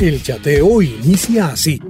El chateo inicia así.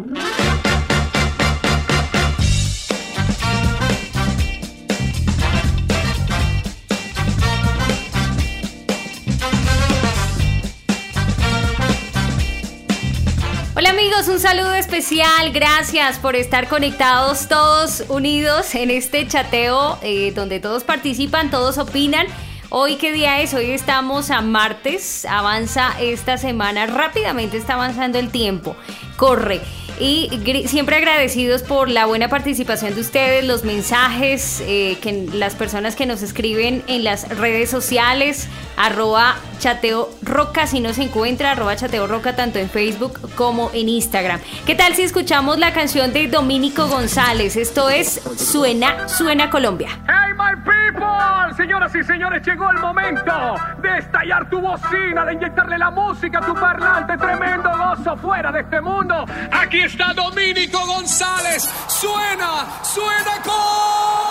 Hola amigos, un saludo especial. Gracias por estar conectados todos unidos en este chateo eh, donde todos participan, todos opinan Hoy qué día es? Hoy estamos a martes, avanza esta semana, rápidamente está avanzando el tiempo, corre. Y siempre agradecidos por la buena participación de ustedes, los mensajes, eh, que las personas que nos escriben en las redes sociales, arroba chateo roca si no se encuentra, arroba chateo roca tanto en Facebook como en Instagram. ¿Qué tal si escuchamos la canción de Dominico González? Esto es Suena, Suena Colombia. My people, señoras y señores, llegó el momento de estallar tu bocina, de inyectarle la música a tu parlante, tremendo gozo fuera de este mundo. Aquí está Dominico González. Suena, suena con...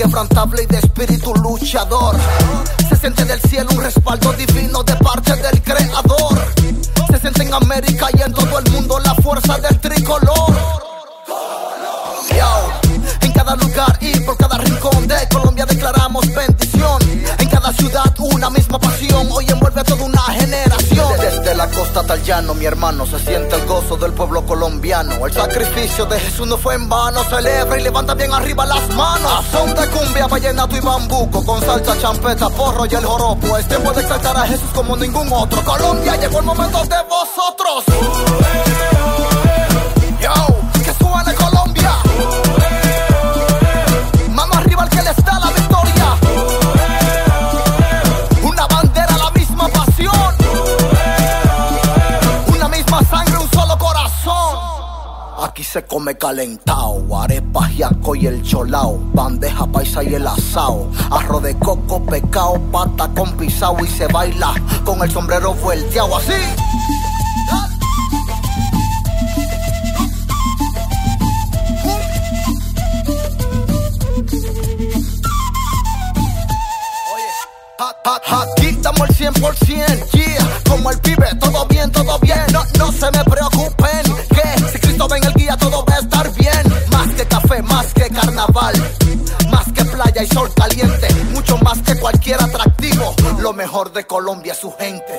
inquebrantable y de espíritu luchador. Del pueblo colombiano. El sacrificio de Jesús no fue en vano, celebra y levanta bien arriba las manos. Son de cumbia, vallenato y bambuco, con salsa, champeta, porro y el joropo. Es tiempo de exaltar a Jesús como ningún otro. Colombia, llegó el momento de vosotros. Come calentao, arepa, jaco y el cholao, bandeja paisa y el asao, arroz de coco, pecao, pata con pisao y se baila con el sombrero volteado así. De Colombia su gente.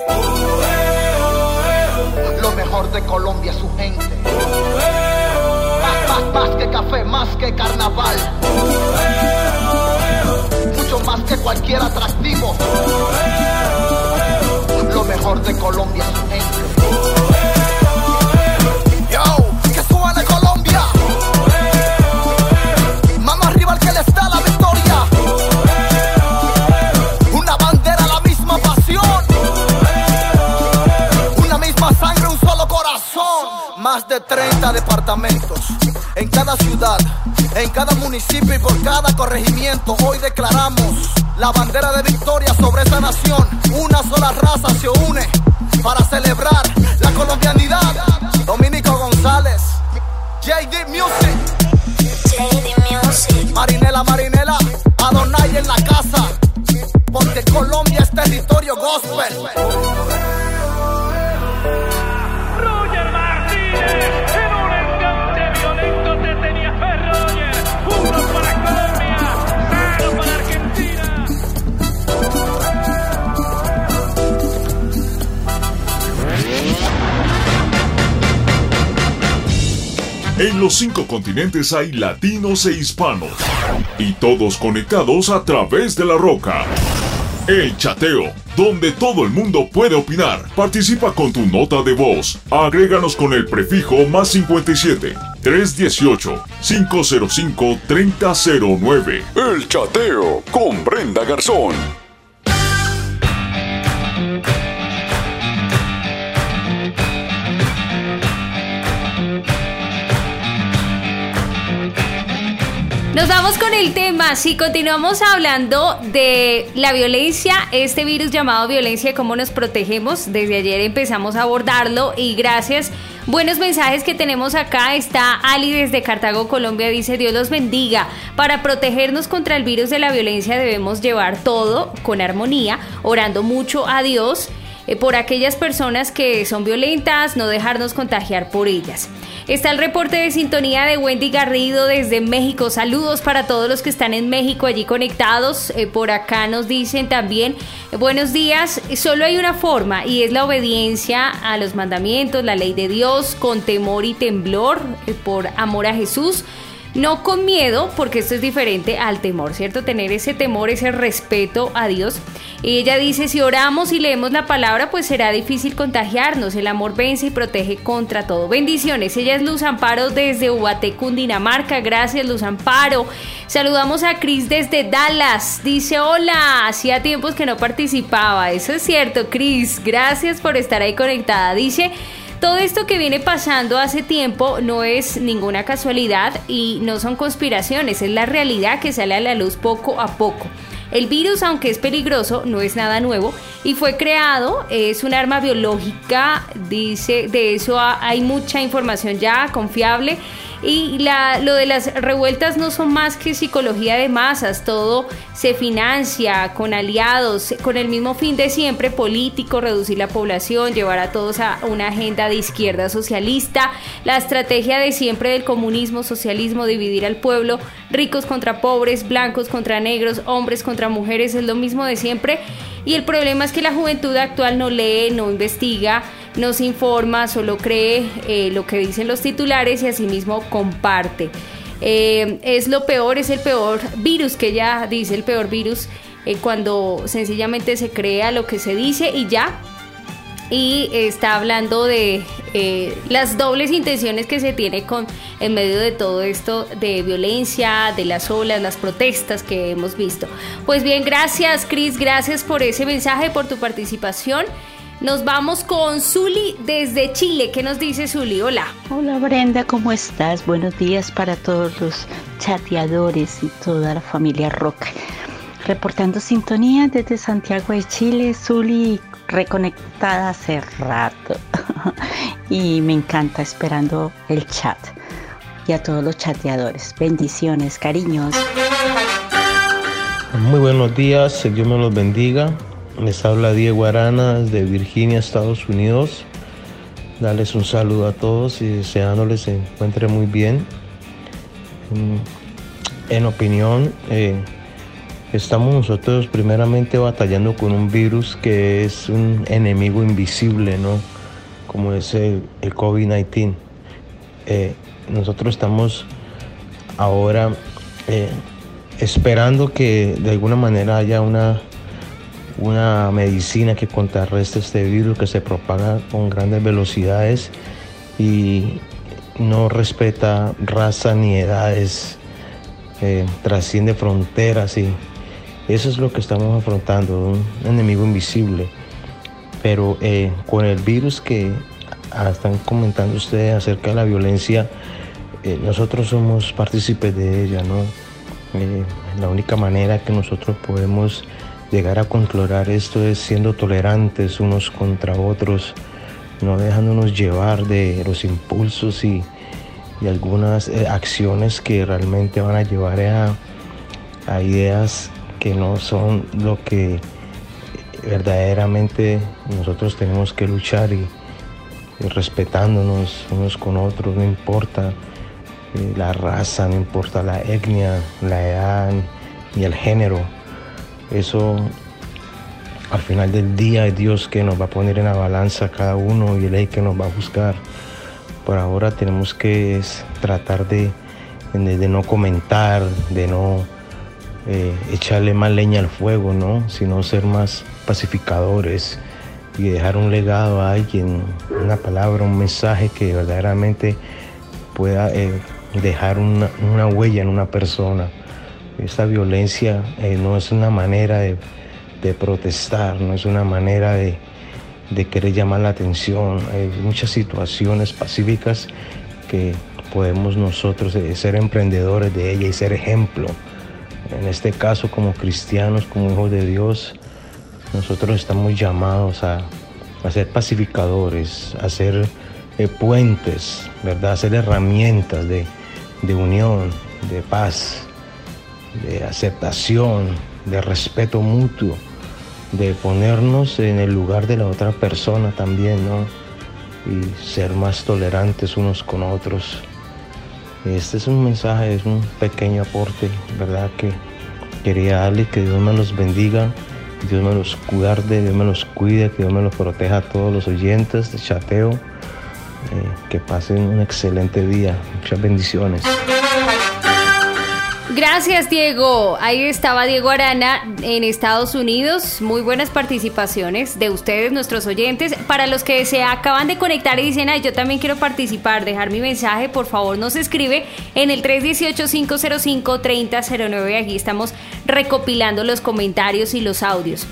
En cada municipio y por cada corregimiento. Hoy declaramos la bandera de victoria sobre esa nación. Una sola raza se une para celebrar En los cinco continentes hay latinos e hispanos. Y todos conectados a través de la roca. El chateo, donde todo el mundo puede opinar. Participa con tu nota de voz. Agréganos con el prefijo más 57 318 505 3009. El chateo con Brenda Garzón. Nos vamos con el tema. Si continuamos hablando de la violencia, este virus llamado violencia, cómo nos protegemos. Desde ayer empezamos a abordarlo y gracias. Buenos mensajes que tenemos acá. Está Ali desde Cartago, Colombia. Dice Dios los bendiga. Para protegernos contra el virus de la violencia debemos llevar todo con armonía, orando mucho a Dios eh, por aquellas personas que son violentas, no dejarnos contagiar por ellas. Está el reporte de sintonía de Wendy Garrido desde México. Saludos para todos los que están en México allí conectados. Eh, por acá nos dicen también, buenos días, solo hay una forma y es la obediencia a los mandamientos, la ley de Dios, con temor y temblor, eh, por amor a Jesús. No con miedo, porque esto es diferente al temor, ¿cierto? Tener ese temor, ese respeto a Dios. Ella dice, si oramos y leemos la palabra, pues será difícil contagiarnos. El amor vence y protege contra todo. Bendiciones. Ella es Luz Amparo desde Ubaté, Cundinamarca. Gracias, Luz Amparo. Saludamos a Cris desde Dallas. Dice, hola, hacía tiempos que no participaba. Eso es cierto, Cris. Gracias por estar ahí conectada. Dice... Todo esto que viene pasando hace tiempo no es ninguna casualidad y no son conspiraciones, es la realidad que sale a la luz poco a poco. El virus, aunque es peligroso, no es nada nuevo y fue creado, es un arma biológica, dice, de eso hay mucha información ya confiable y la, lo de las revueltas no son más que psicología de masas, todo se financia con aliados, con el mismo fin de siempre político, reducir la población, llevar a todos a una agenda de izquierda socialista, la estrategia de siempre del comunismo, socialismo, dividir al pueblo, ricos contra pobres, blancos contra negros, hombres contra mujeres, es lo mismo de siempre. Y el problema es que la juventud actual no lee, no investiga, no se informa, solo cree eh, lo que dicen los titulares y asimismo comparte. Eh, es lo peor, es el peor virus que ella dice, el peor virus eh, cuando sencillamente se crea lo que se dice y ya. Y está hablando de las dobles intenciones que se tiene con en medio de todo esto de violencia, de las olas, las protestas que hemos visto. Pues bien, gracias Cris, gracias por ese mensaje, por tu participación. Nos vamos con Zuli desde Chile. ¿Qué nos dice Zuli? Hola. Hola Brenda, ¿cómo estás? Buenos días para todos los chateadores y toda la familia Rock. Reportando sintonía desde Santiago de Chile, Zuli reconectada hace rato. y me encanta esperando el chat. Y a todos los chateadores. Bendiciones, cariños. Muy buenos días, Dios me los bendiga. Les habla Diego Arana de Virginia, Estados Unidos. Darles un saludo a todos y deseándoles se encuentre muy bien. Mm, en opinión, eh, estamos nosotros primeramente batallando con un virus que es un enemigo invisible, ¿no? Como es el, COVID-19. Eh, nosotros estamos ahora eh, esperando que de alguna manera haya una una medicina que contrarreste este virus que se propaga con grandes velocidades y no respeta raza ni edades, eh, trasciende fronteras y eso es lo que estamos afrontando, un enemigo invisible. Pero eh, con el virus que ah, están comentando ustedes acerca de la violencia, eh, nosotros somos partícipes de ella, ¿no? la única manera que nosotros podemos llegar a controlar esto es siendo tolerantes unos contra otros, no dejándonos llevar de los impulsos y, algunas eh, acciones que realmente van a llevar a, ideas que no son lo que verdaderamente nosotros tenemos que luchar y, respetándonos unos con otros, no importa eh, la raza, no importa la etnia, la edad ni el género eso al final del día es Dios que nos va a poner en la balanza cada uno y el que nos va a buscar. Por ahora tenemos que tratar de, de, no comentar, de no eh, echarle más leña al fuego, ¿no? sino ser más pacificadores y dejar un legado a alguien, una palabra, un mensaje que verdaderamente pueda eh, dejar una, huella en una persona. Esta violencia eh, no es una manera de, protestar, no es una manera de, querer llamar la atención. Hay muchas situaciones pacíficas que podemos nosotros eh, ser emprendedores de ella y ser ejemplo. En este caso, como cristianos, como hijos de Dios, nosotros estamos llamados a, ser pacificadores, a ser eh, puentes, ¿verdad? a ser herramientas de unión, de paz, de aceptación, de respeto mutuo, de ponernos en el lugar de la otra persona también, ¿no? Y ser más tolerantes unos con otros. Este es un mensaje, es un pequeño aporte, ¿verdad? Que quería darle, que Dios me los bendiga, Dios me los guarde, Dios me los cuide, que Dios me los proteja a todos los oyentes de chateo. Eh, que pasen un excelente día. Muchas bendiciones. Gracias Diego. Ahí estaba Diego Arana en Estados Unidos. Muy buenas participaciones de ustedes, nuestros oyentes. Para los que se acaban de conectar y dicen, ay, yo también quiero participar, dejar mi mensaje, por favor nos escribe en el 318-505-3009. Aquí estamos recopilando los comentarios y los audios.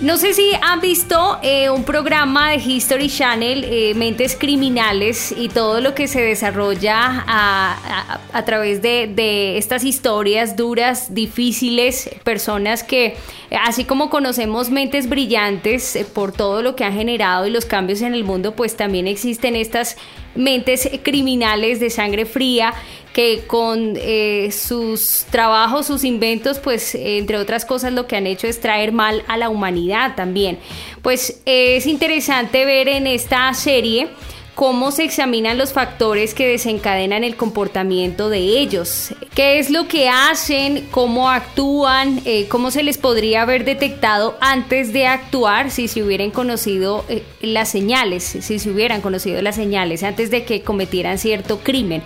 No sé si han visto eh, un programa de History Channel, eh, Mentes Criminales, y todo lo que se desarrolla a, través de, estas historias duras, difíciles, personas que, así como conocemos mentes brillantes eh, por todo lo que han generado y los cambios en el mundo, pues también existen estas mentes criminales de sangre fría que con eh, sus trabajos, sus inventos, pues entre otras cosas lo que han hecho es traer mal a la humanidad también. Pues es interesante ver en esta serie cómo se examinan los factores que desencadenan el comportamiento de ellos, qué es lo que hacen, cómo actúan, eh, cómo se les podría haber detectado antes de actuar si se hubieran conocido eh, las señales, si se hubieran conocido las señales antes de que cometieran cierto crimen.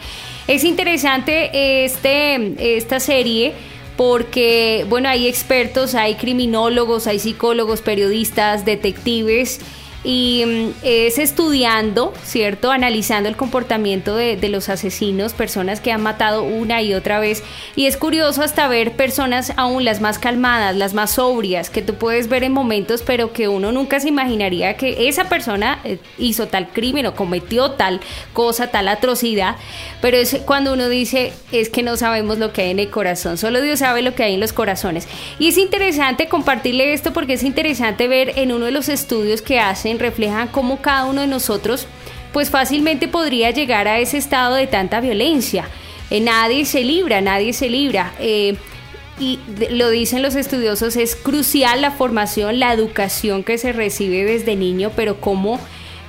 Es interesante este, esta serie porque, bueno, hay expertos, hay criminólogos, hay psicólogos, periodistas, detectives y mm, es estudiando, ¿cierto? Analizando el comportamiento de, los asesinos, personas que han matado una y otra vez. Y es curioso hasta ver personas aún las más calmadas, las más sobrias, que tú puedes ver en momentos, pero que uno nunca se imaginaría que esa persona eh, hizo tal crimen o cometió tal cosa, tal atrocidad. Pero es cuando uno dice, es que no sabemos lo que hay en el corazón, solo Dios sabe lo que hay en los corazones. Y es interesante compartirle esto porque es interesante ver en uno de los estudios que hace reflejan cómo cada uno de nosotros pues fácilmente podría llegar a ese estado de tanta violencia. Eh, nadie se libra, nadie se libra. Eh, y lo dicen los estudiosos, es crucial la formación, la educación que se recibe desde niño, pero cómo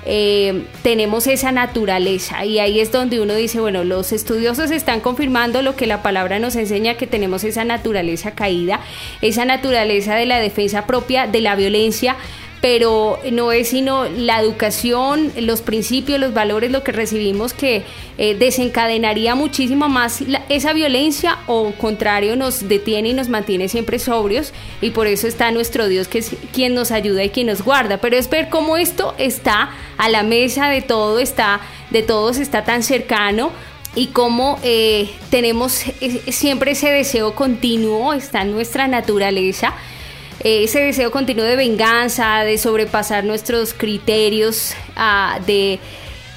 eh, tenemos esa naturaleza. Y ahí es donde uno dice, bueno, los estudiosos están confirmando lo que la palabra nos enseña, que tenemos esa naturaleza caída, esa naturaleza de la defensa propia, de la violencia, pero no es sino la educación, los principios, los valores, lo que recibimos que eh, desencadenaría muchísimo más esa violencia o contrario nos detiene y nos mantiene siempre sobrios y por eso está nuestro Dios que es quien nos ayuda y quien nos guarda, pero es ver cómo esto está a la mesa de todo, está de todos, está tan cercano y cómo eh, tenemos eh, siempre ese deseo continuo, está en nuestra naturaleza eh, ese deseo continuo de venganza, de sobrepasar nuestros criterios, ah, de,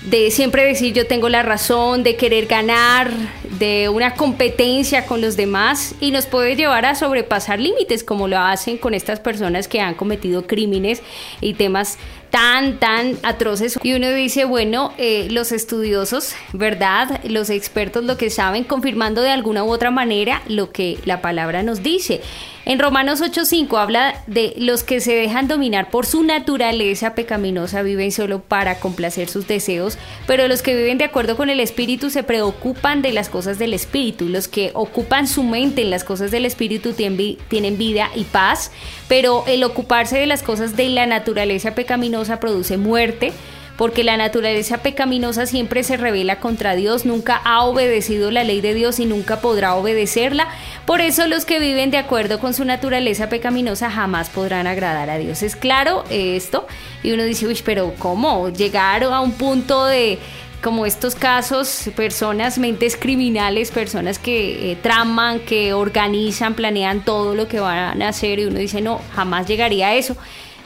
de siempre decir yo tengo la razón, de querer ganar, de una competencia con los demás y nos puede llevar a sobrepasar límites como lo hacen con estas personas que han cometido crímenes y temas tan, tan atroces. Y uno dice, bueno, eh, los estudiosos, ¿verdad? Los expertos lo que saben, confirmando de alguna u otra manera lo que la palabra nos dice. En Romanos 8:5 habla de los que se dejan dominar por su naturaleza pecaminosa viven solo para complacer sus deseos, pero los que viven de acuerdo con el Espíritu se preocupan de las cosas del Espíritu. Los que ocupan su mente en las cosas del Espíritu tienen vida y paz, pero el ocuparse de las cosas de la naturaleza pecaminosa produce muerte, porque la naturaleza pecaminosa siempre se revela contra Dios, nunca ha obedecido la ley de Dios y nunca podrá obedecerla. Por eso los que viven de acuerdo con su naturaleza pecaminosa jamás podrán agradar a Dios. Es claro esto. Y uno dice, uy, pero ¿cómo? Llegar a un punto de como estos casos, personas, mentes criminales, personas que eh, traman, que organizan, planean todo lo que van a hacer y uno dice, no, jamás llegaría a eso.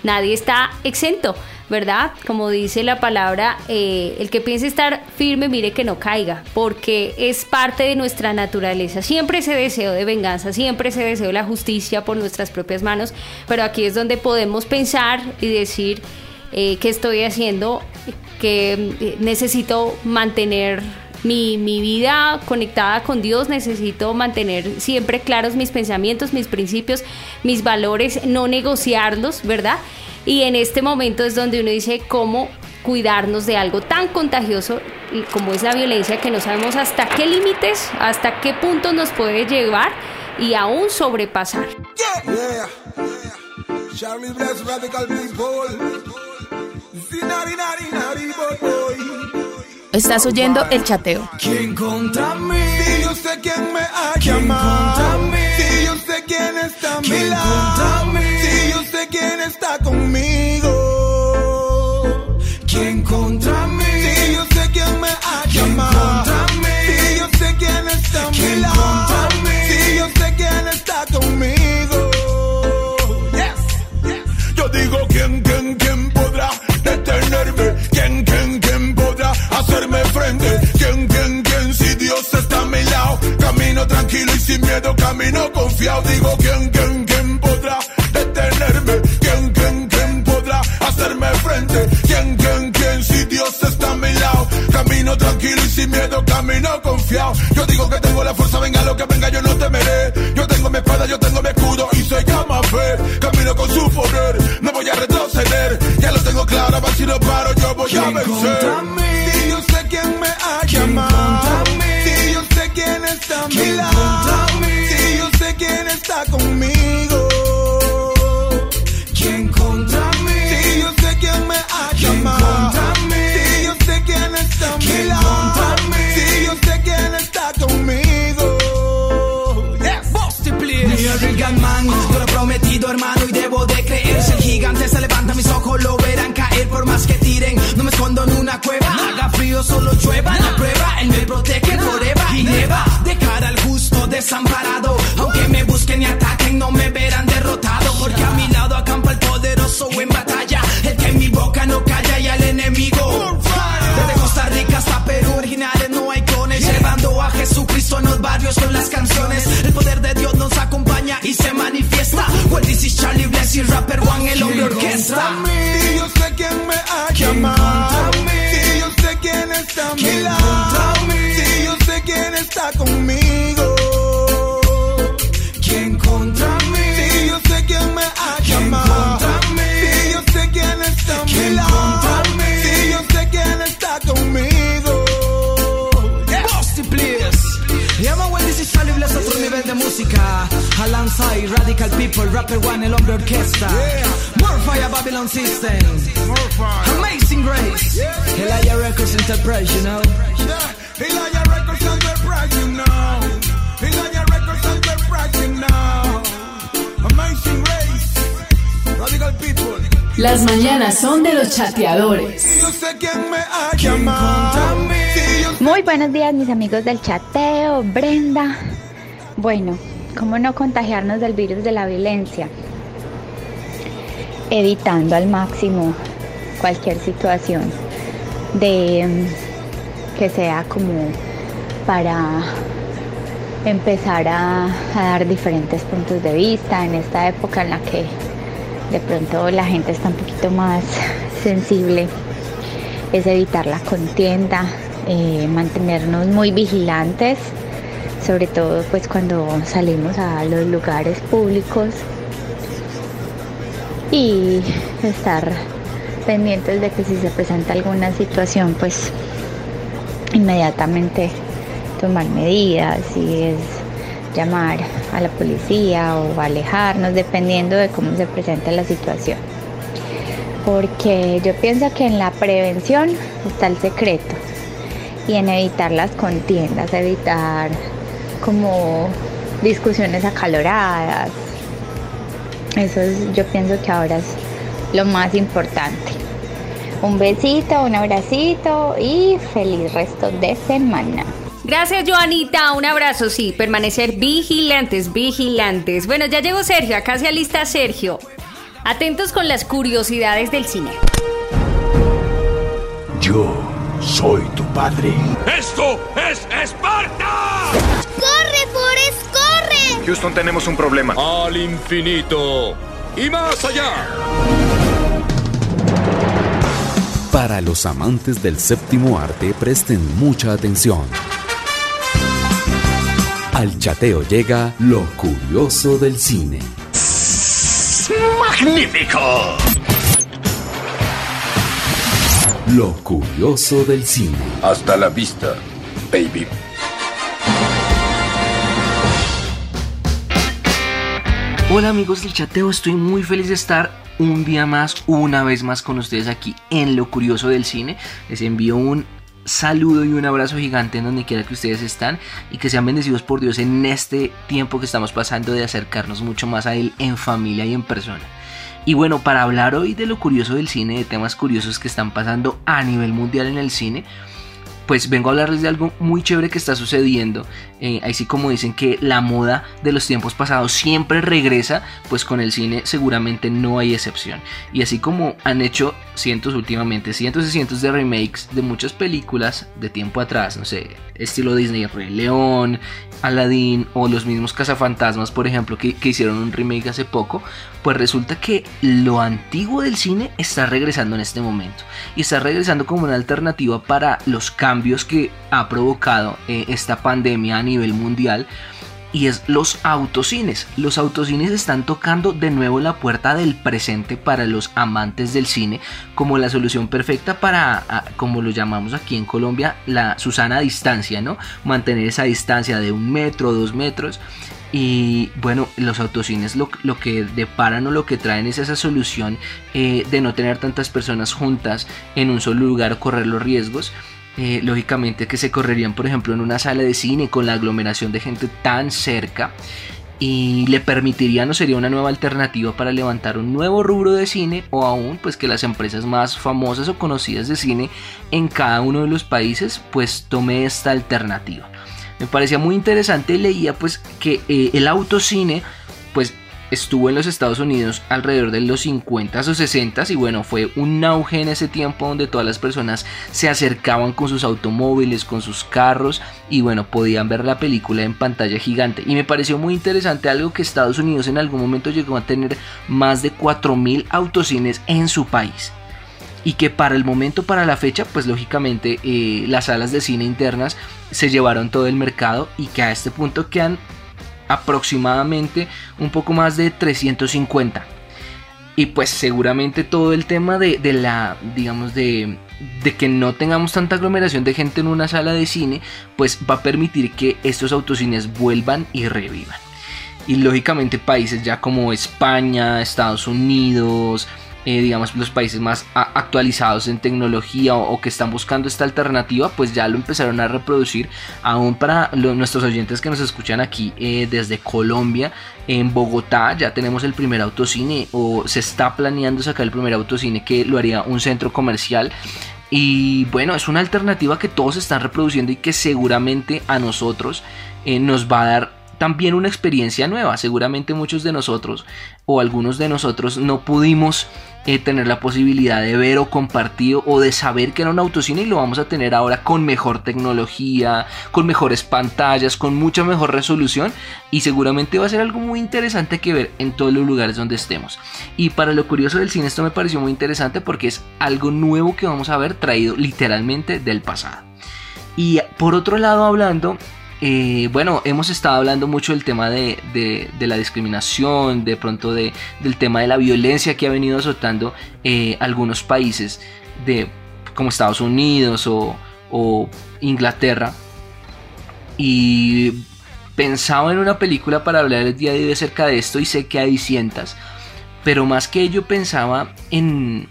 Nadie está exento, ¿verdad? Como dice la palabra, eh, el que piense estar firme, mire que no caiga, porque es parte de nuestra naturaleza. Siempre ese deseo de venganza, siempre ese deseo de la justicia por nuestras propias manos, pero aquí es donde podemos pensar y decir, eh, qué estoy haciendo, que eh, necesito mantener mi, mi, vida conectada con Dios, necesito mantener siempre claros mis pensamientos, mis principios, mis valores, no negociarlos, ¿verdad? Y en este momento es donde uno dice cómo cuidarnos de algo tan contagioso como es la violencia, que no sabemos hasta qué límites, hasta qué punto nos puede llevar y aún sobrepasar. Estás oyendo el chateo. ¿Quién contra mí? Si yo sé quién me ha llamado. Si yo sé quién está a mi lado. Si yo sé quién está conmigo. ¿Quién contra mí? Si yo sé quién me ha llamado. Si yo sé quién está a mi lado. Si yo hacerme frente? ¿Quién, quién, quién? Si Dios está a mi lado, camino tranquilo y sin miedo, camino confiado. Digo, ¿quién, quién, quién podrá detenerme? ¿Quién, quién, quién podrá hacerme frente? ¿Quién, quién, quién? Si Dios está a mi lado, camino tranquilo y sin miedo, camino confiado. Yo digo que tengo la fuerza, venga lo que venga, yo no temeré. Yo tengo mi espada, yo tengo mi escudo y se llama fe. Camino con su poder, no voy a retroceder. Ya lo tengo claro, para si no paro, yo voy a vencer. Llueva La prueba, él me protege forever. Y neva De cara al justo desamparado. Aunque me busquen y ataquen no me verán derrotado. Porque a mi lado acampa el poderoso en batalla. El que en mi boca no calla y al enemigo. Desde Costa Rica hasta Perú originales no hay clones. Llevando a Jesucristo en los barrios con las canciones. El poder de Dios nos acompaña y se manifiesta. Well, this is Charlie Bless y Rapper One, el hombre orquesta está conmigo. ¿Quién contra mí? Si yo sé quién me ha llamado, si yo sé quién está a mi lado, si yo sé quién está conmigo. Busty, please. Yeah, man, well, this is Charlie Bless, otro nivel de música. Alongside Radical People, Rapper One, el hombre orquesta. More Fire Babylon System. Amazing Grace. Elijah Records Enterprise, you know. Yeah, Elijah Records Enterprise, you know. Elijah Records Enterprise, you know. Amazing Race. Radical People. Las mañanas son de los chateadores. Si yo sé quién me ha llamado, si yo Muy buenos días mis amigos del chateo, Brenda. Bueno, ¿cómo no contagiarnos del virus de la violencia? Evitando al máximo cualquier situación de mm, que sea como para empezar a, dar diferentes puntos de vista en esta época en la que de pronto la gente está un poquito más sensible es evitar la contienda, eh, mantenernos muy vigilantes, sobre todo pues cuando salimos a los lugares públicos y estar pendientes de que si se presenta alguna situación pues inmediatamente tomar medidas, si es llamar a la policía o alejarnos, dependiendo de cómo se presenta la situación. porque yo pienso que en la prevención está el secreto y en evitar las contiendas, evitar como discusiones acaloradas. Eso es, yo pienso que ahora es lo más importante. Un besito, un abracito y feliz resto de semana. Gracias, Joanita. Un abrazo, sí. Permanecer vigilantes, vigilantes. Bueno, ya llegó Sergio. Acá se alista Sergio. Atentos con las curiosidades del cine. Yo soy tu padre. ¡Esto es Esparta! ¡Corre, Forrest, corre! Houston, tenemos un problema. Al infinito y más allá. Para los amantes del séptimo arte, presten mucha atención. Al chateo llega lo curioso del cine. ¡Magnífico! Lo curioso del cine. Hasta la vista, baby. Hola amigos del chateo, estoy muy feliz de estar un día más, una vez más con ustedes aquí en Lo Curioso del Cine. Les envío un saludo y un abrazo gigante en donde quiera que ustedes están y que sean bendecidos por Dios en este tiempo que estamos pasando de acercarnos mucho más a Él en familia y en persona. Y bueno, para hablar hoy de lo curioso del cine, de temas curiosos que están pasando a nivel mundial en el cine, pues vengo a hablarles de algo muy chévere que está sucediendo. Eh, así como dicen que la moda de los tiempos pasados siempre regresa, pues con el cine seguramente no hay excepción. Y así como han hecho cientos últimamente, cientos y cientos de remakes de muchas películas de tiempo atrás, no sé, estilo Disney, Rey León, Aladdin o los mismos Cazafantasmas, por ejemplo, que, que hicieron un remake hace poco, pues resulta que lo antiguo del cine está regresando en este momento. Y está regresando como una alternativa para los cambios que ha provocado eh, esta pandemia a nivel mundial y es los autocines. Los autocines están tocando de nuevo la puerta del presente para los amantes del cine como la solución perfecta para, ah, como lo llamamos aquí en Colombia, la Susana distancia, ¿no? Mantener esa distancia de un metro, dos metros. Y bueno, los autocines lo, lo, que deparan o lo que traen es esa solución eh, de no tener tantas personas juntas en un solo lugar o correr los riesgos. Eh, lógicamente que se correrían por ejemplo en una sala de cine con la aglomeración de gente tan cerca y le permitiría no sería una nueva alternativa para levantar un nuevo rubro de cine o aún pues que las empresas más famosas o conocidas de cine en cada uno de los países pues tome esta alternativa. Me parecía muy interesante leía pues que eh, el autocine pues estuvo en los Estados Unidos alrededor de los 50 o 60 y bueno, fue un auge en ese tiempo donde todas las personas se acercaban con sus automóviles, con sus carros y bueno, podían ver la película en pantalla gigante. Y me pareció muy interesante algo que Estados Unidos en algún momento llegó a tener más de 4.000 autocines en su país y que para el momento, para la fecha, pues lógicamente eh, las salas de cine internas se llevaron todo el mercado y que a este punto quedan aproximadamente un poco más de 350. Y pues seguramente todo el tema de, la, digamos, de, de, que no tengamos tanta aglomeración de gente en una sala de cine, pues va a permitir que estos autocines vuelvan y revivan. Y lógicamente países ya como España, Estados Unidos, eh, digamos, los países más actualizados en tecnología o, que están buscando esta alternativa, pues ya lo empezaron a reproducir. Aún para nuestros oyentes que nos escuchan aquí eh, desde Colombia, en Bogotá ya tenemos el primer autocine o se está planeando sacar el primer autocine que lo haría un centro comercial. Y bueno, es una alternativa que todos están reproduciendo y que seguramente a nosotros eh, nos va a dar también una experiencia nueva. Seguramente muchos de nosotros o algunos de nosotros no pudimos tener la posibilidad de ver o compartir o de saber que era un autocine y lo vamos a tener ahora con mejor tecnología, con mejores pantallas, con mucha mejor resolución y seguramente va a ser algo muy interesante que ver en todos los lugares donde estemos. Y para lo curioso del cine esto me pareció muy interesante porque es algo nuevo que vamos a ver traído literalmente del pasado. Y por otro lado hablando eh, bueno, hemos estado hablando mucho del tema de, la discriminación, de pronto de, del tema de la violencia que ha venido azotando eh, algunos países de, como Estados Unidos o, Inglaterra. Y pensaba en una película para hablar el día de hoy acerca de esto y sé que hay cientos. Pero más que ello pensaba en,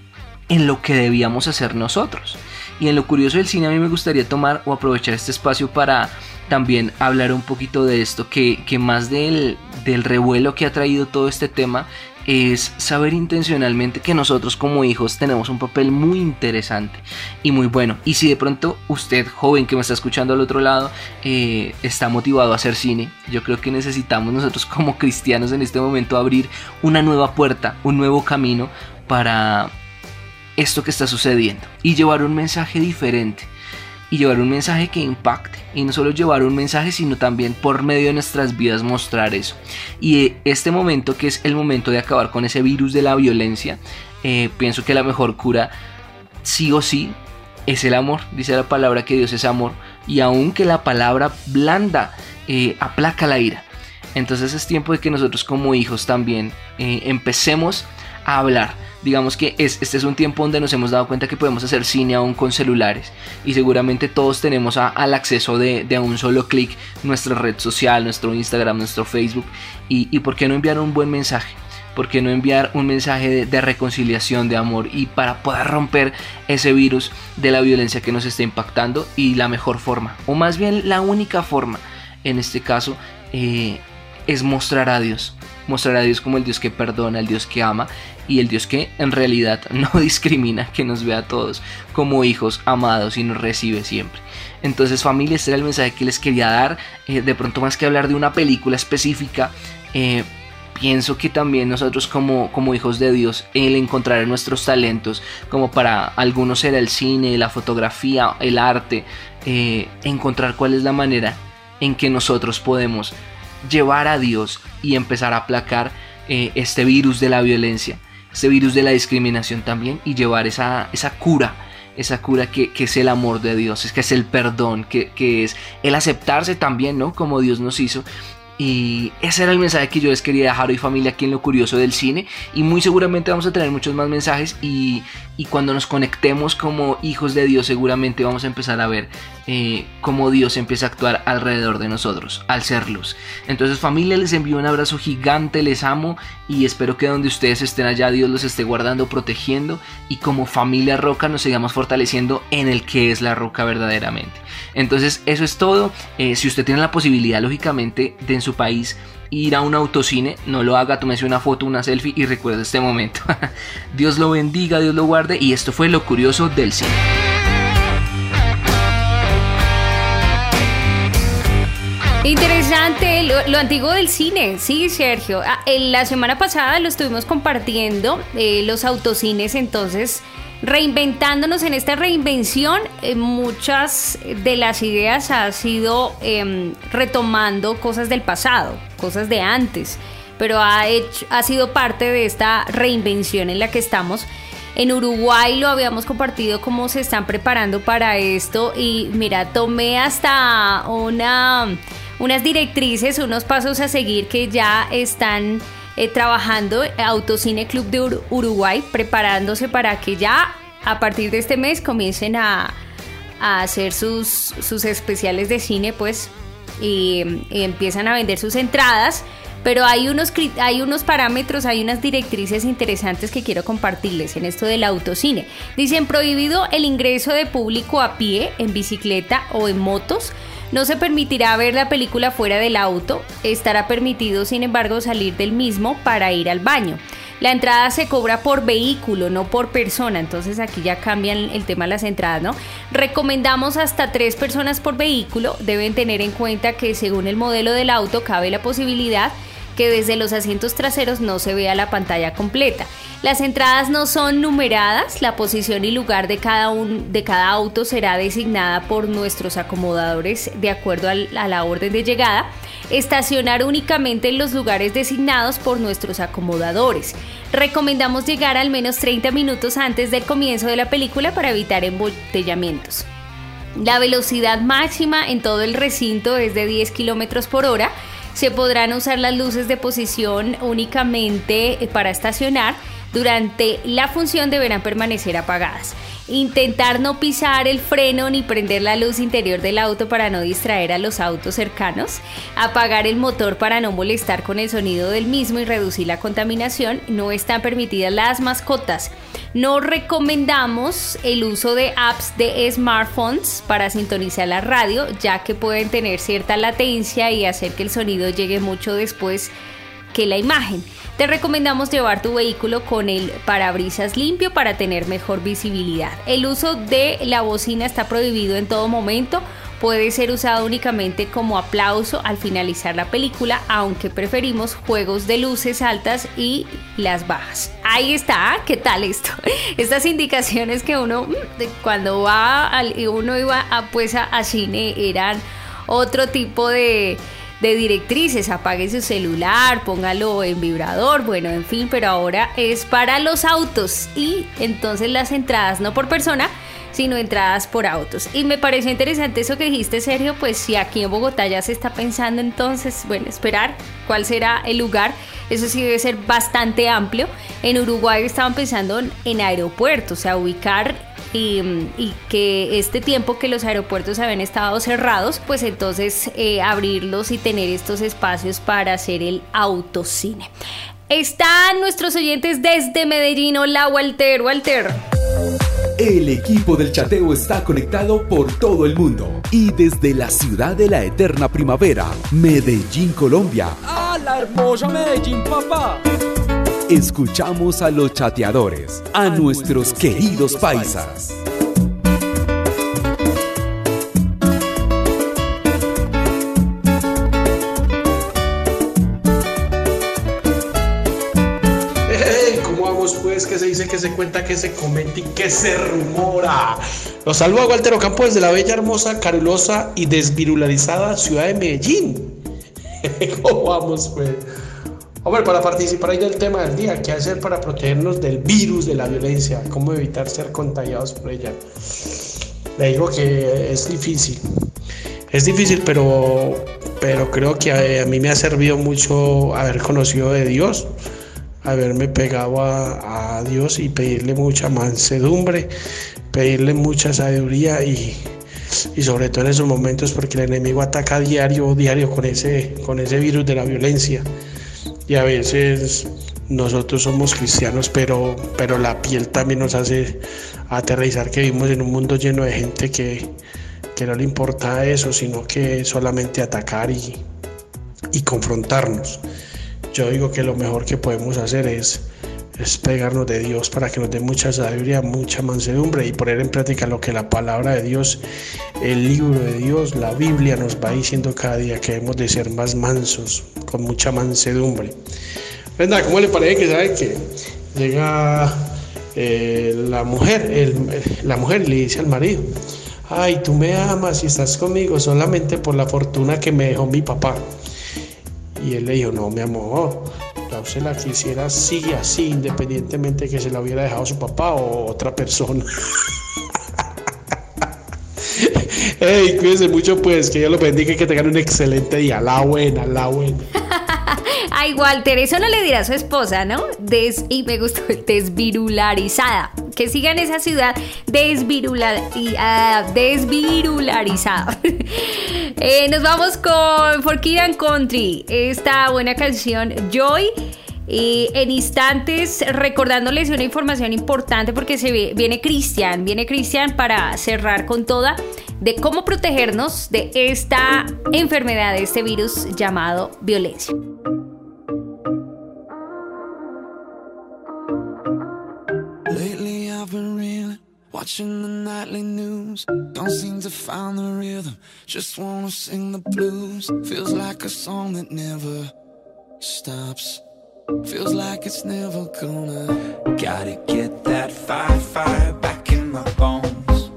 en lo que debíamos hacer nosotros. Y en lo curioso del cine a mí me gustaría tomar o aprovechar este espacio para también hablar un poquito de esto, que, que más del, del revuelo que ha traído todo este tema es saber intencionalmente que nosotros como hijos tenemos un papel muy interesante y muy bueno. Y si de pronto usted, joven que me está escuchando al otro lado, eh, está motivado a hacer cine, yo creo que necesitamos nosotros como cristianos en este momento abrir una nueva puerta, un nuevo camino para esto que está sucediendo y llevar un mensaje diferente y llevar un mensaje que impacte. Y no solo llevar un mensaje, sino también por medio de nuestras vidas mostrar eso. Y este momento, que es el momento de acabar con ese virus de la violencia, eh, pienso que la mejor cura, sí o sí, es el amor. Dice la palabra que Dios es amor. Y aunque la palabra blanda eh, aplaca la ira. Entonces es tiempo de que nosotros como hijos también eh, empecemos a hablar digamos que este es un tiempo donde nos hemos dado cuenta que podemos hacer cine aún con celulares y seguramente todos tenemos al acceso de, a un solo clic nuestra red social, nuestro Instagram, nuestro Facebook y, por qué no enviar un buen mensaje. ¿Por qué no enviar un mensaje de, reconciliación, de amor y para poder romper ese virus de la violencia que nos está impactando? Y la mejor forma, o más bien la única forma, en este caso, eh, es mostrar a Dios. Mostrar a Dios como el Dios que perdona, el Dios que ama y el Dios que en realidad no discrimina, que nos ve a todos como hijos amados y nos recibe siempre. Entonces familia, este era el mensaje que les quería dar. Eh, de pronto más que hablar de una película específica, eh, pienso que también nosotros como, como hijos de Dios, el encontrar nuestros talentos, como para algunos era el cine, la fotografía, el arte, eh, encontrar cuál es la manera en que nosotros podemos llevar a Dios y empezar a aplacar este virus de la violencia ese virus de la discriminación también y llevar esa, esa cura, esa cura que, es el amor de Dios, es que es el perdón, que, que, es el aceptarse también, ¿no? Como Dios nos hizo y ese era el mensaje que yo les quería dejar hoy familia aquí en lo curioso del cine y muy seguramente vamos a tener muchos más mensajes y, cuando nos conectemos como hijos de Dios seguramente vamos a empezar a ver eh, cómo Dios empieza a actuar alrededor de nosotros al ser luz. Entonces familia les envío un abrazo gigante, les amo y espero que donde ustedes estén allá Dios los esté guardando, protegiendo y como familia roca nos sigamos fortaleciendo en el que es la roca verdaderamente. Entonces eso es todo. Eh, si usted tiene la posibilidad lógicamente de su país ir a un autocine, no lo haga, tómese una foto, una selfie y recuerde este momento. Dios lo bendiga, Dios lo guarde y esto fue lo curioso del cine. Interesante, lo, antiguo del cine, sí, Sergio. Ah, la semana pasada lo estuvimos compartiendo, eh, los autocines, entonces reinventándonos en esta reinvención, eh, muchas de las ideas ha sido em, retomando cosas del pasado, cosas de antes, pero ha, ha sido parte de esta reinvención en la que estamos. En Uruguay lo habíamos compartido cómo se están preparando para esto y mira, tomé hasta una, unas directrices, unos pasos a seguir que ya están eh, trabajando Autocine Club de Uruguay, preparándose para que ya a partir de este mes comiencen a, hacer sus, sus, especiales de cine, pues, y, empiezan a vender sus entradas. Pero hay unos, hay unos parámetros, hay unas directrices interesantes que quiero compartirles en esto del autocine. Dicen prohibido el ingreso de público a pie, en bicicleta o en motos no se permitirá ver la película fuera del auto, estará permitido sin embargo salir del mismo para ir al baño. La entrada se cobra por vehículo, no por persona, entonces aquí ya cambian el tema de las entradas, ¿no? Recomendamos hasta tres personas por vehículo, deben tener en cuenta que según el modelo del auto cabe la posibilidad que desde los asientos traseros no se vea la pantalla completa. Las entradas no son numeradas, la posición y lugar de cada, un, de cada auto será designada por nuestros acomodadores de acuerdo a la orden de llegada. Estacionar únicamente en los lugares designados por nuestros acomodadores. Recomendamos llegar al menos 30 minutos antes del comienzo de la película para evitar embotellamientos. La velocidad máxima en todo el recinto es de 10 km por hora. Se podrán usar las luces de posición únicamente para estacionar durante la función deberán permanecer apagadas. intentar no pisar el freno ni prender la luz interior del auto para no distraer a los autos cercanos, apagar el motor para no molestar con el sonido del mismo y reducir la contaminación, no están permitidas las mascotas. No recomendamos el uso de apps de smartphones para sintonizar la radio, ya que pueden tener cierta latencia y hacer que el sonido llegue mucho después que la imagen. Te recomendamos llevar tu vehículo con el parabrisas limpio para tener mejor visibilidad. El uso de la bocina está prohibido en todo momento. Puede ser usado únicamente como aplauso al finalizar la película, aunque preferimos juegos de luces altas y las bajas. Ahí está, ¿qué tal esto? Estas indicaciones que uno mm, cuando va al, uno iba a, pues a cine eran otro tipo de de directrices, apague su celular, póngalo en vibrador, bueno, en fin, pero ahora es para los autos y entonces las entradas no por persona, sino entradas por autos. Y me pareció interesante eso que dijiste, Sergio, pues si aquí en Bogotá ya se está pensando entonces, bueno, esperar cuál será el lugar, eso sí debe ser bastante amplio. En Uruguay estaban pensando en aeropuertos, o sea, ubicar y, que este tiempo que los aeropuertos habían estado cerrados, pues entonces eh, abrirlos y tener estos espacios para hacer el autocine. Están nuestros oyentes desde Medellín. Hola, Walter. Walter. El equipo del chateo está conectado por todo el mundo y desde la ciudad de la eterna primavera, Medellín, Colombia. ¡Ah, la hermosa Medellín, papá! Escuchamos a los chateadores, a nuestros queridos paisas. ¿Cómo vamos pues? Que se dice, que se cuenta, que se comenta y que se rumora. Los saludo a Walter Ocampo desde la bella, hermosa, carulosa y desvirularizada ciudad de Medellín. ¿Cómo vamos pues? Hombre, para participar ahí del tema del día, ¿qué hacer para protegernos del virus de la violencia? ¿Cómo evitar ser contagiados por ella? Le digo que es difícil. Es difícil, pero, pero creo que a, mí me ha servido mucho haber conocido de Dios, haberme pegado a, a Dios y pedirle mucha mansedumbre, pedirle mucha sabiduría y, y sobre todo en esos momentos porque el enemigo ataca diario, diario con ese, con ese virus de la violencia y a veces nosotros somos cristianos, pero, pero la piel también nos hace aterrizar que vivimos en un mundo lleno de gente que, no le importa eso, sino que solamente atacar y, y confrontarnos. Yo digo que lo mejor que podemos hacer es, es pegarnos de Dios para que nos dé mucha sabiduría, mucha mansedumbre y poner en práctica lo que la palabra de Dios, el libro de Dios, la Biblia nos va diciendo cada día que debemos de ser más mansos, con mucha mansedumbre. Venga, ¿cómo le parece que sabe que llega eh, la mujer, la mujer le dice al marido, ay, tú me amas y estás conmigo solamente por la fortuna que me dejó mi papá. Y él le dijo, no, mi amor, se la quisiera así, así, independientemente de que se la hubiera dejado su papá o otra persona. Hey, cuídense mucho, pues, que Dios los bendiga y que tengan un excelente día. La buena, la buena. Ay, Walter, eso no le dirá a su esposa, ¿no? Des, y me gustó, desvirularizada. Que sigan esa ciudad desvirula, uh, desvirularizada. eh, nos vamos con For and Country, esta buena canción Joy. Y en instantes recordándoles una información importante porque se viene Cristian, viene Cristian para cerrar con toda de cómo protegernos de esta enfermedad, de este virus llamado violencia. Watching the nightly news, don't seem to find the rhythm. Just wanna sing the blues. Feels like a song that never stops. Feels like it's never gonna. Gotta get that fire, fire back in my bones.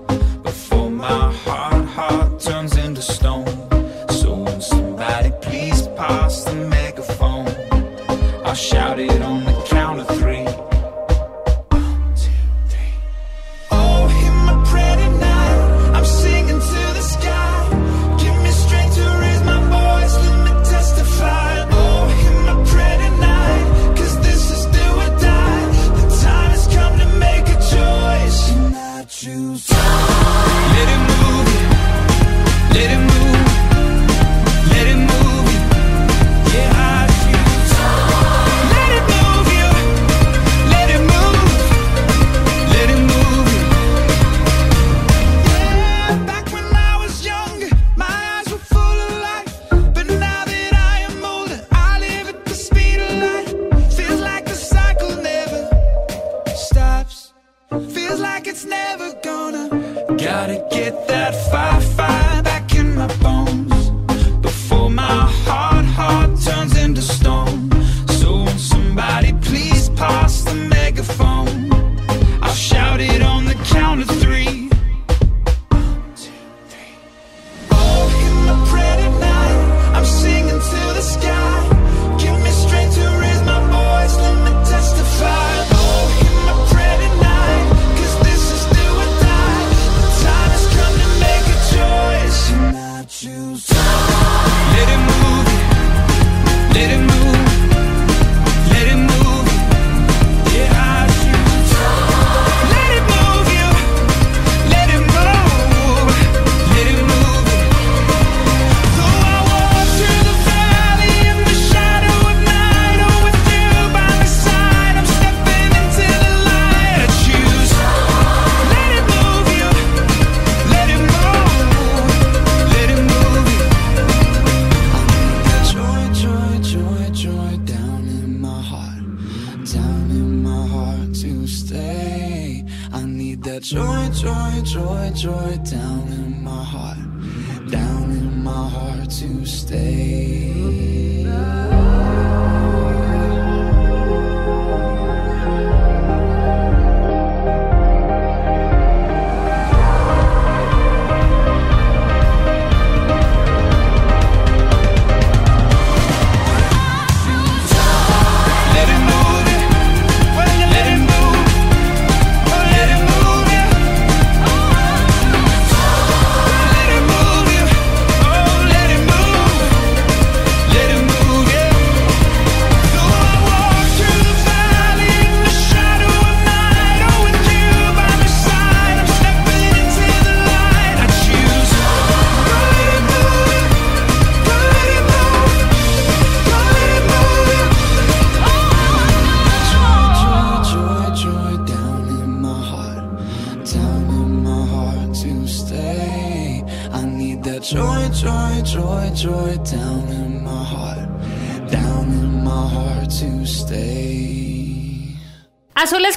Before my heart, heart turns into stone. So when somebody please pass the megaphone, I'll shout it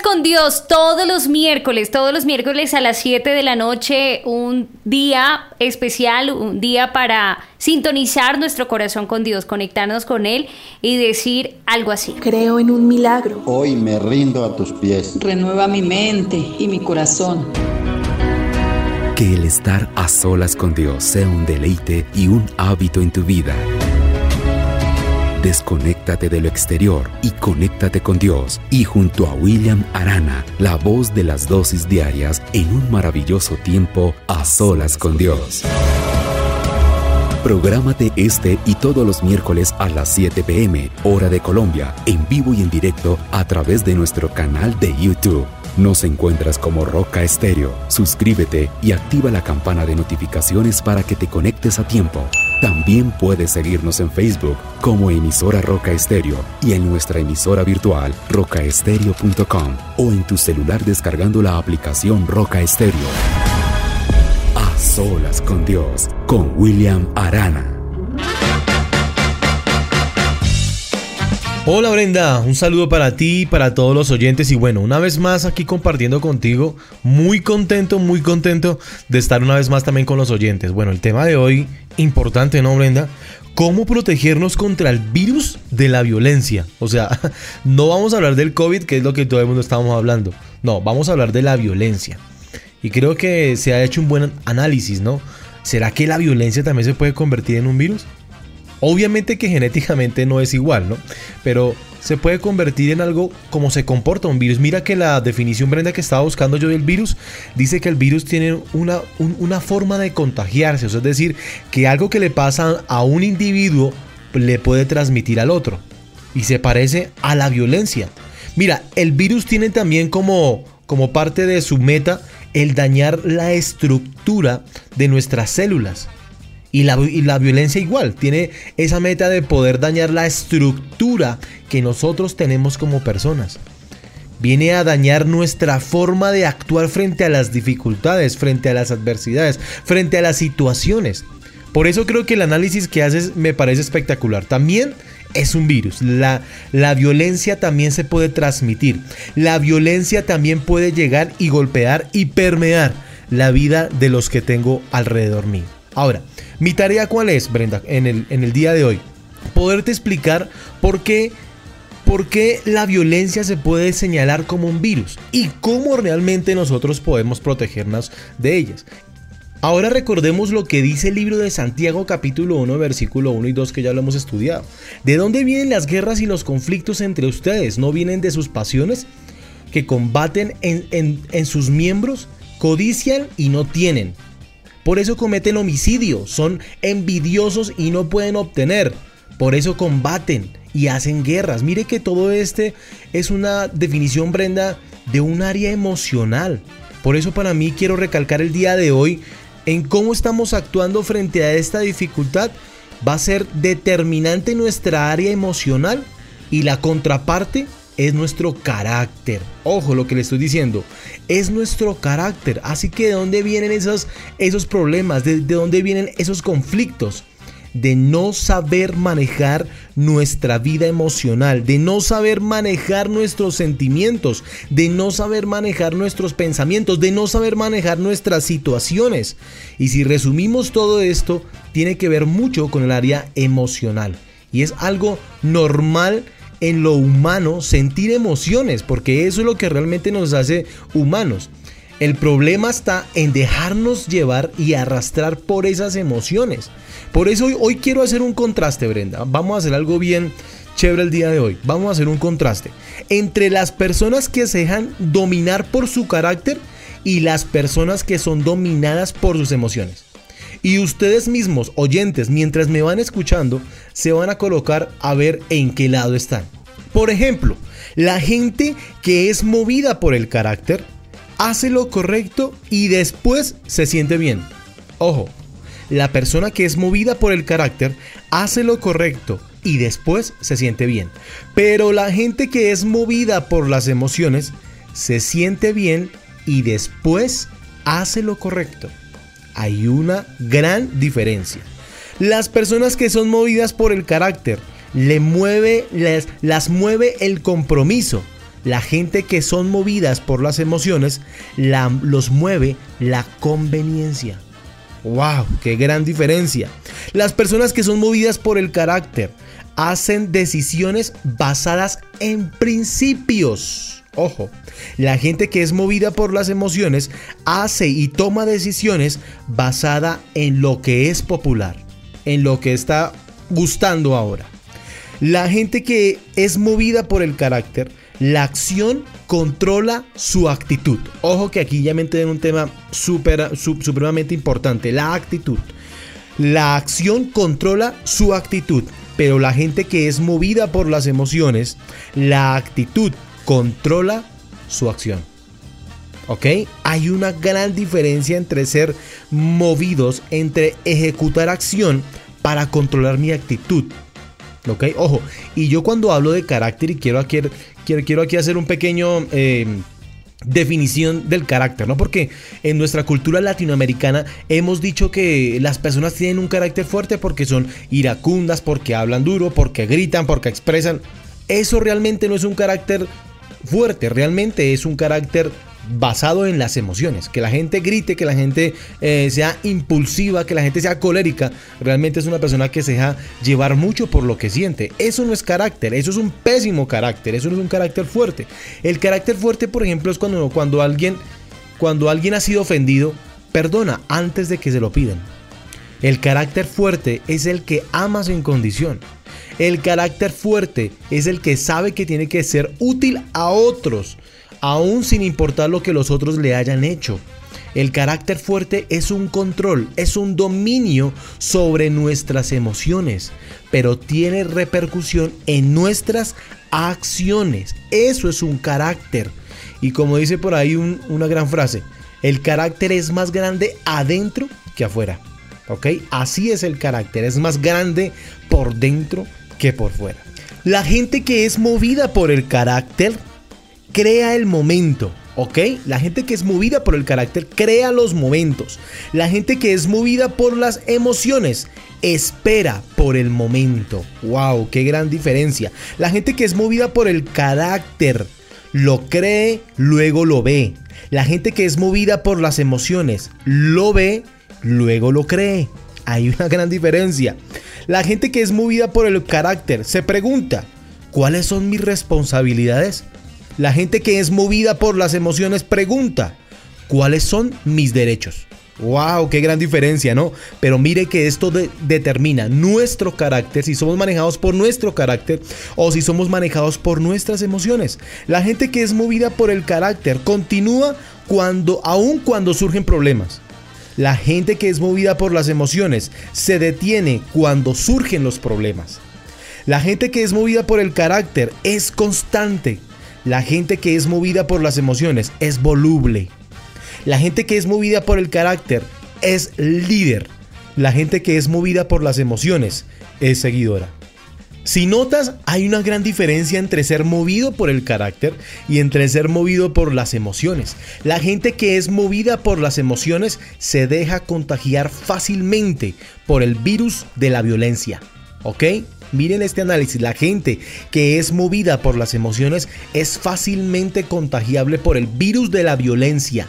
con Dios todos los miércoles, todos los miércoles a las 7 de la noche, un día especial, un día para sintonizar nuestro corazón con Dios, conectarnos con Él y decir algo así. Creo en un milagro. Hoy me rindo a tus pies. Renueva mi mente y mi corazón. Que el estar a solas con Dios sea un deleite y un hábito en tu vida. Desconéctate de lo exterior y conéctate con Dios. Y junto a William Arana, la voz de las dosis diarias en un maravilloso tiempo a solas con Dios. Prográmate este y todos los miércoles a las 7 pm, hora de Colombia, en vivo y en directo a través de nuestro canal de YouTube. Nos encuentras como Roca Estéreo. Suscríbete y activa la campana de notificaciones para que te conectes a tiempo. También puedes seguirnos en Facebook como emisora Roca Estéreo y en nuestra emisora virtual rocaestereo.com o en tu celular descargando la aplicación Roca Estéreo. A solas con Dios, con William Arana. Hola Brenda, un saludo para ti y para todos los oyentes y bueno, una vez más aquí compartiendo contigo, muy contento, muy contento de estar una vez más también con los oyentes. Bueno, el tema de hoy, importante, ¿no Brenda? ¿Cómo protegernos contra el virus de la violencia? O sea, no vamos a hablar del COVID, que es lo que todo el mundo estábamos hablando. No, vamos a hablar de la violencia. Y creo que se ha hecho un buen análisis, ¿no? ¿Será que la violencia también se puede convertir en un virus? Obviamente que genéticamente no es igual, ¿no? Pero se puede convertir en algo como se comporta un virus. Mira que la definición, Brenda, que estaba buscando yo del virus, dice que el virus tiene una, un- una forma de contagiarse. O sea, es decir, que algo que le pasa a un individuo le puede transmitir al otro. Y se parece a la violencia. Mira, el virus tiene también como, como parte de su meta el dañar la estructura de nuestras células. Y la, y la violencia igual, tiene esa meta de poder dañar la estructura que nosotros tenemos como personas. Viene a dañar nuestra forma de actuar frente a las dificultades, frente a las adversidades, frente a las situaciones. Por eso creo que el análisis que haces me parece espectacular. También es un virus. La, la violencia también se puede transmitir. La violencia también puede llegar y golpear y permear la vida de los que tengo alrededor mío. Ahora, mi tarea cuál es, Brenda, en el, día de hoy? Poderte explicar por qué, por qué la violencia se puede señalar como un virus y cómo realmente nosotros podemos protegernos de ellas. Ahora recordemos lo que dice el libro de Santiago capítulo 1 versículo 1 y 2 que ya lo hemos estudiado. ¿De dónde vienen las guerras y los conflictos entre ustedes? ¿No vienen de sus pasiones? Que combaten en, en- en sus miembros, codician y no tienen. Por eso cometen homicidio, son envidiosos y no pueden obtener. Por eso combaten y hacen guerras. Mire que todo este es una definición, Brenda, de un área emocional. Por eso para mí quiero recalcar el día de hoy en cómo estamos actuando frente a esta dificultad. Va a ser determinante nuestra área emocional y la contraparte es nuestro carácter. Ojo lo que le estoy diciendo. Es nuestro carácter. Así que de dónde vienen esos, esos problemas, de, de dónde vienen esos conflictos. de no saber manejar nuestra vida emocional, de no saber manejar nuestros sentimientos, de no saber manejar nuestros pensamientos, de no saber manejar nuestras situaciones. Y si resumimos todo esto, tiene que ver mucho con el área emocional. Y es algo normal en lo humano sentir emociones, porque eso es lo que realmente nos hace humanos. El problema está en dejarnos llevar y arrastrar por esas emociones. Por eso hoy, quiero hacer un contraste, Brenda. Vamos a hacer algo bien chévere el día de hoy. Vamos a hacer un contraste entre las personas que se dejan dominar por su carácter y las personas que son dominadas por sus emociones. Y ustedes mismos, oyentes, mientras me van escuchando, se van a colocar a ver en qué lado están. Por ejemplo, la gente que es movida por el carácter hace lo correcto y después se siente bien. Ojo, la persona que es movida por el carácter hace lo correcto y después se siente bien. Pero la gente que es movida por las emociones se siente bien y después hace lo correcto. Hay una gran diferencia. Las personas que son movidas por el carácter le mueve, las mueve el compromiso. La gente que son movidas por las emociones la, los mueve la conveniencia. ¡Wow! ¡Qué gran diferencia! Las personas que son movidas por el carácter hacen decisiones basadas en principios. Ojo, la gente que es movida por las emociones hace y toma decisiones basada en lo que es popular, en lo que está gustando ahora. La gente que es movida por el carácter, la acción controla su actitud. Ojo que aquí ya me en un tema supremamente importante, la actitud. La acción controla su actitud, pero la gente que es movida por las emociones, la actitud controla su acción. ¿Ok? Hay una gran diferencia entre ser movidos, entre ejecutar acción para controlar mi actitud. ¿Ok? Ojo, y yo cuando hablo de carácter y quiero aquí, quiero, quiero aquí hacer un pequeño... Eh, definición del carácter, ¿no? Porque en nuestra cultura latinoamericana hemos dicho que las personas tienen un carácter fuerte porque son iracundas, porque hablan duro, porque gritan, porque expresan. Eso realmente no es un carácter fuerte, realmente es un carácter basado en las emociones. Que la gente grite, que la gente eh, sea impulsiva, que la gente sea colérica. Realmente es una persona que se deja llevar mucho por lo que siente. Eso no es carácter, eso es un pésimo carácter, eso no es un carácter fuerte. El carácter fuerte, por ejemplo, es cuando, cuando, alguien, cuando alguien ha sido ofendido, perdona antes de que se lo pidan. El carácter fuerte es el que ama sin condición. El carácter fuerte es el que sabe que tiene que ser útil a otros aún sin importar lo que los otros le hayan hecho. El carácter fuerte es un control, es un dominio sobre nuestras emociones, pero tiene repercusión en nuestras acciones. Eso es un carácter. Y como dice por ahí una gran frase, el carácter es más grande adentro que afuera. ¿Ok? Así es el carácter, es más grande por dentro que por fuera. La gente que es movida por el carácter crea el momento. ¿Ok? La gente que es movida por el carácter crea los momentos. La gente que es movida por las emociones espera por el momento. ¡Wow! ¡Qué gran diferencia! La gente que es movida por el carácter lo cree, luego lo ve. La gente que es movida por las emociones lo ve, luego lo cree. Hay una gran diferencia. La gente que es movida por el carácter se pregunta, ¿cuáles son mis responsabilidades? La gente que es movida por las emociones pregunta, ¿cuáles son mis derechos? ¡Wow! ¡Qué gran diferencia, ¿no? Pero mire que esto determina nuestro carácter, si somos manejados por nuestro carácter o si somos manejados por nuestras emociones. La gente que es movida por el carácter continúa cuando, aun cuando surgen problemas. La gente que es movida por las emociones se detiene cuando surgen los problemas. La gente que es movida por el carácter es constante la gente que es movida por las emociones es voluble. La gente que es movida por el carácter es líder. La gente que es movida por las emociones es seguidora. Si notas, hay una gran diferencia entre ser movido por el carácter y entre ser movido por las emociones. La gente que es movida por las emociones se deja contagiar fácilmente por el virus de la violencia. ¿Ok? Miren este análisis, la gente que es movida por las emociones es fácilmente contagiable por el virus de la violencia.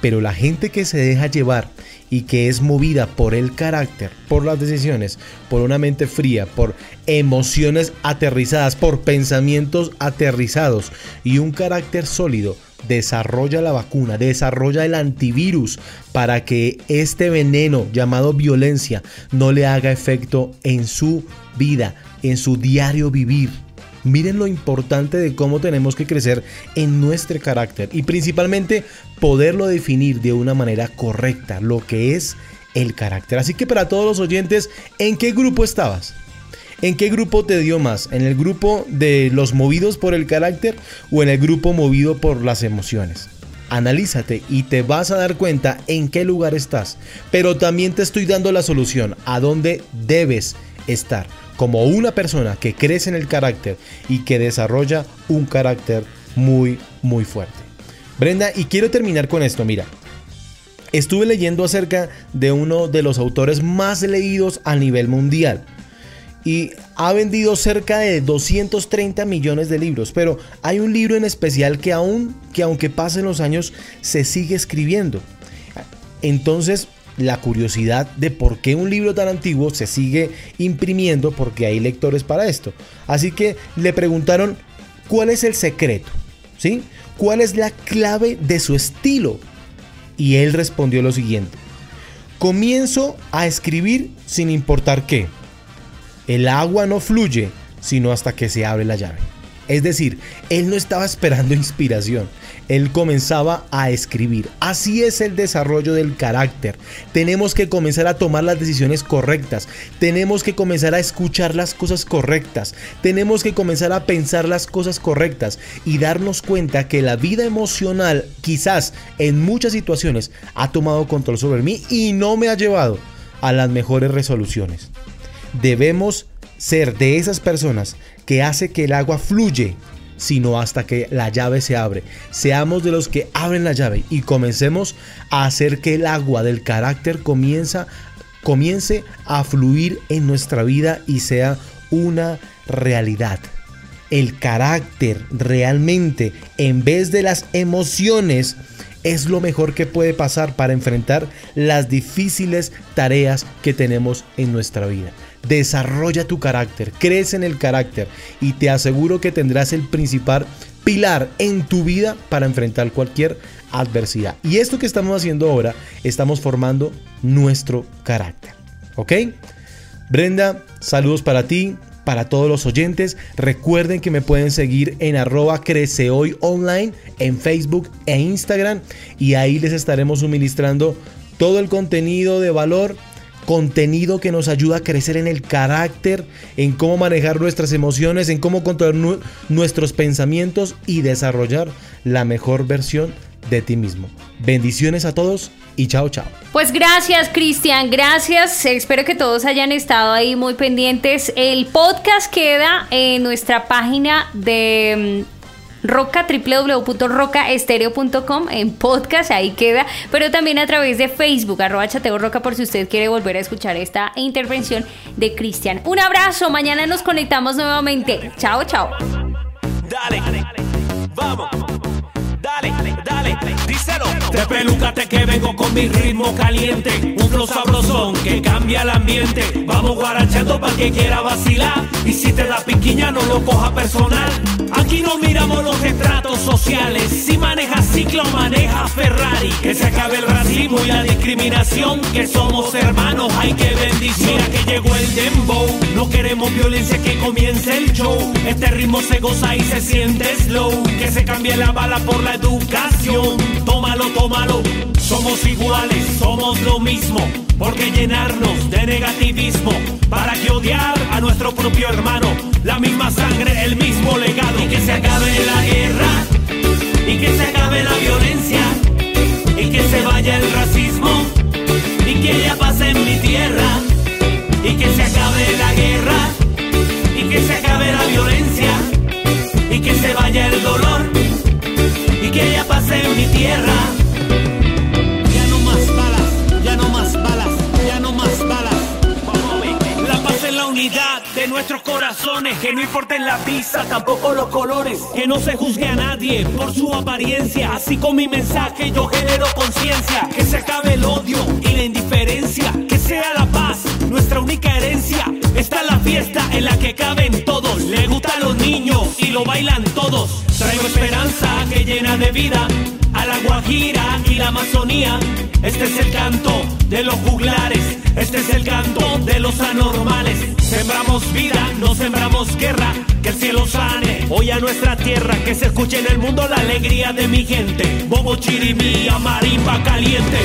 Pero la gente que se deja llevar y que es movida por el carácter, por las decisiones, por una mente fría, por emociones aterrizadas, por pensamientos aterrizados y un carácter sólido, desarrolla la vacuna, desarrolla el antivirus para que este veneno llamado violencia no le haga efecto en su vida, en su diario vivir. Miren lo importante de cómo tenemos que crecer en nuestro carácter y principalmente poderlo definir de una manera correcta, lo que es el carácter. Así que para todos los oyentes, ¿en qué grupo estabas? ¿En qué grupo te dio más? ¿En el grupo de los movidos por el carácter o en el grupo movido por las emociones? Analízate y te vas a dar cuenta en qué lugar estás. Pero también te estoy dando la solución a dónde debes estar como una persona que crece en el carácter y que desarrolla un carácter muy, muy fuerte. Brenda, y quiero terminar con esto, mira. Estuve leyendo acerca de uno de los autores más leídos a nivel mundial y ha vendido cerca de 230 millones de libros, pero hay un libro en especial que aún que aunque pasen los años se sigue escribiendo. Entonces, la curiosidad de por qué un libro tan antiguo se sigue imprimiendo porque hay lectores para esto. Así que le preguntaron cuál es el secreto, ¿sí? ¿Cuál es la clave de su estilo? Y él respondió lo siguiente: Comienzo a escribir sin importar qué. El agua no fluye sino hasta que se abre la llave. Es decir, él no estaba esperando inspiración, él comenzaba a escribir. Así es el desarrollo del carácter. Tenemos que comenzar a tomar las decisiones correctas, tenemos que comenzar a escuchar las cosas correctas, tenemos que comenzar a pensar las cosas correctas y darnos cuenta que la vida emocional quizás en muchas situaciones ha tomado control sobre mí y no me ha llevado a las mejores resoluciones. Debemos ser de esas personas que hace que el agua fluye, sino hasta que la llave se abre. Seamos de los que abren la llave y comencemos a hacer que el agua del carácter comienza, comience a fluir en nuestra vida y sea una realidad. El carácter realmente, en vez de las emociones, es lo mejor que puede pasar para enfrentar las difíciles tareas que tenemos en nuestra vida. Desarrolla tu carácter, crece en el carácter y te aseguro que tendrás el principal pilar en tu vida para enfrentar cualquier adversidad. Y esto que estamos haciendo ahora, estamos formando nuestro carácter. ¿Ok? Brenda, saludos para ti, para todos los oyentes. Recuerden que me pueden seguir en arroba crecehoy online en Facebook e Instagram y ahí les estaremos suministrando todo el contenido de valor contenido que nos ayuda a crecer en el carácter, en cómo manejar nuestras emociones, en cómo controlar nuestros pensamientos y desarrollar la mejor versión de ti mismo. Bendiciones a todos y chao, chao. Pues gracias, Cristian, gracias. Espero que todos hayan estado ahí muy pendientes. El podcast queda en nuestra página de mm, Roca, www.rocaestereo.com en podcast, ahí queda, pero también a través de Facebook, arroba chateo roca por si usted quiere volver a escuchar esta intervención de Cristian. Un abrazo, mañana nos conectamos nuevamente. Chao, chao. Dale, vamos. Dale, dale, díselo. Te que vengo con mi ritmo caliente. Un flow sabrosón que cambia el ambiente. Vamos guarachando para que quiera vacilar. Y si te da piquiña, no lo coja personal. Aquí no miramos los estratos sociales. Si maneja ciclo, maneja Ferrari. Que se acabe el racismo y la discriminación. Que somos hermanos, hay que bendición. Mira que llegó el dembow. No queremos violencia, que comience el show. Este ritmo se goza y se siente slow. Que se cambie la bala por la educación. Tómalo, tómalo. Somos iguales, somos lo mismo. Porque llenarnos de negativismo? ¿Para que odiar a nuestro propio hermano? La misma sangre, el mismo legado. Y que se acabe la guerra. Y que se acabe la violencia. Y que se vaya el racismo. Y que ya pase en mi tierra. Y que se acabe la guerra. Y que se acabe la violencia. Y que se vaya el dolor en mi tierra. Nuestros corazones. Que no importen la pizza, tampoco los colores. Que no se juzgue a nadie por su apariencia. Así con mi mensaje yo genero conciencia. Que se acabe el odio y la indiferencia. Que sea la paz nuestra única herencia. Está la fiesta en la que caben todos. Le gustan los niños y lo bailan todos. Traigo esperanza que llena de vida a la Guajira y la Amazonía. Este es el canto de los juglares, este es el canto de los anormales. Sembramos vida, no sembramos guerra, que el cielo sane hoy a nuestra tierra, que se escuche en el mundo la alegría de mi gente. Bobo chirimía, marimba caliente.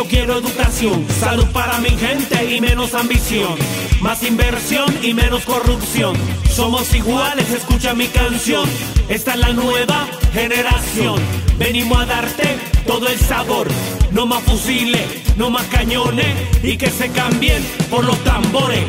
Yo quiero educación, salud para mi gente y menos ambición, más inversión y menos corrupción. Somos iguales, escucha mi canción, esta es la nueva generación. Venimos a darte todo el sabor, no más fusiles, no más cañones y que se cambien por los tambores.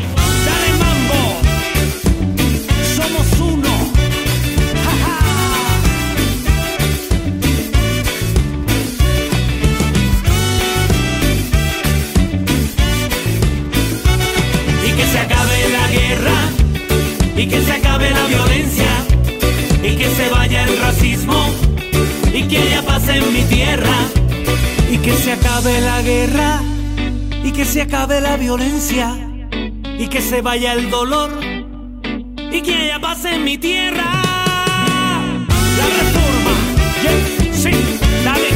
acabe la guerra y que se acabe la violencia y que se vaya el dolor y que ya pase en mi tierra. La reforma, yeah, sí, dale,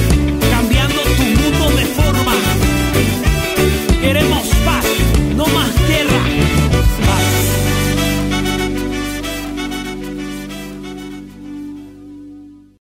cambiando tu mundo de forma. Queremos paz, no más.